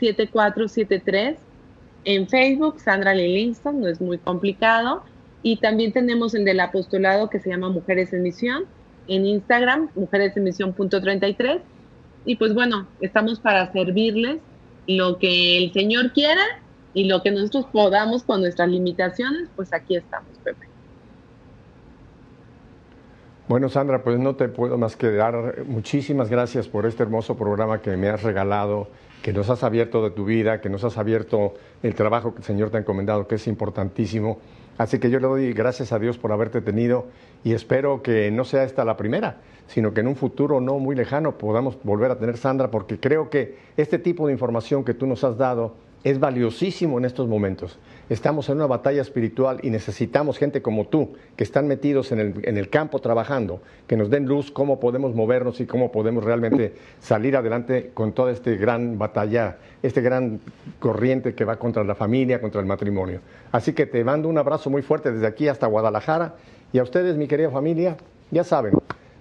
7473 en Facebook, Sandra Livingston, no es muy complicado. Y también tenemos el del apostolado que se llama Mujeres en Misión. En Instagram, Mujeres en Misión.33. Y pues bueno, estamos para servirles lo que el Señor quiera y lo que nosotros podamos con nuestras limitaciones, pues aquí estamos, Pepe. Bueno, Sandra, pues no te puedo más que dar muchísimas gracias por este hermoso programa que me has regalado que nos has abierto de tu vida, que nos has abierto el trabajo que el Señor te ha encomendado, que es importantísimo. Así que yo le doy gracias a Dios por haberte tenido y espero que no sea esta la primera, sino que en un futuro no muy lejano podamos volver a tener Sandra, porque creo que este tipo de información que tú nos has dado es valiosísimo en estos momentos. Estamos en una batalla espiritual y necesitamos gente como tú, que están metidos en el, campo trabajando, que nos den luz cómo podemos movernos y cómo podemos realmente salir adelante con toda esta gran batalla, este gran corriente que va contra la familia, contra el matrimonio. Así que te mando un abrazo muy fuerte desde aquí hasta Guadalajara y a ustedes, mi querida familia, ya saben,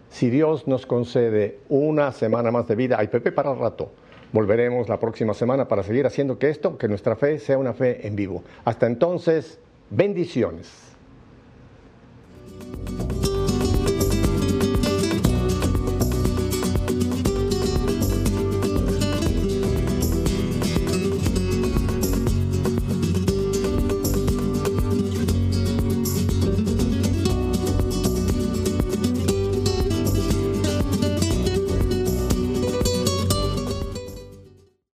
si Dios nos concede una semana más de vida, hay Pepe para el rato Volveremos la próxima semana para seguir haciendo que esto, que nuestra fe sea una fe en vivo. Hasta entonces, bendiciones.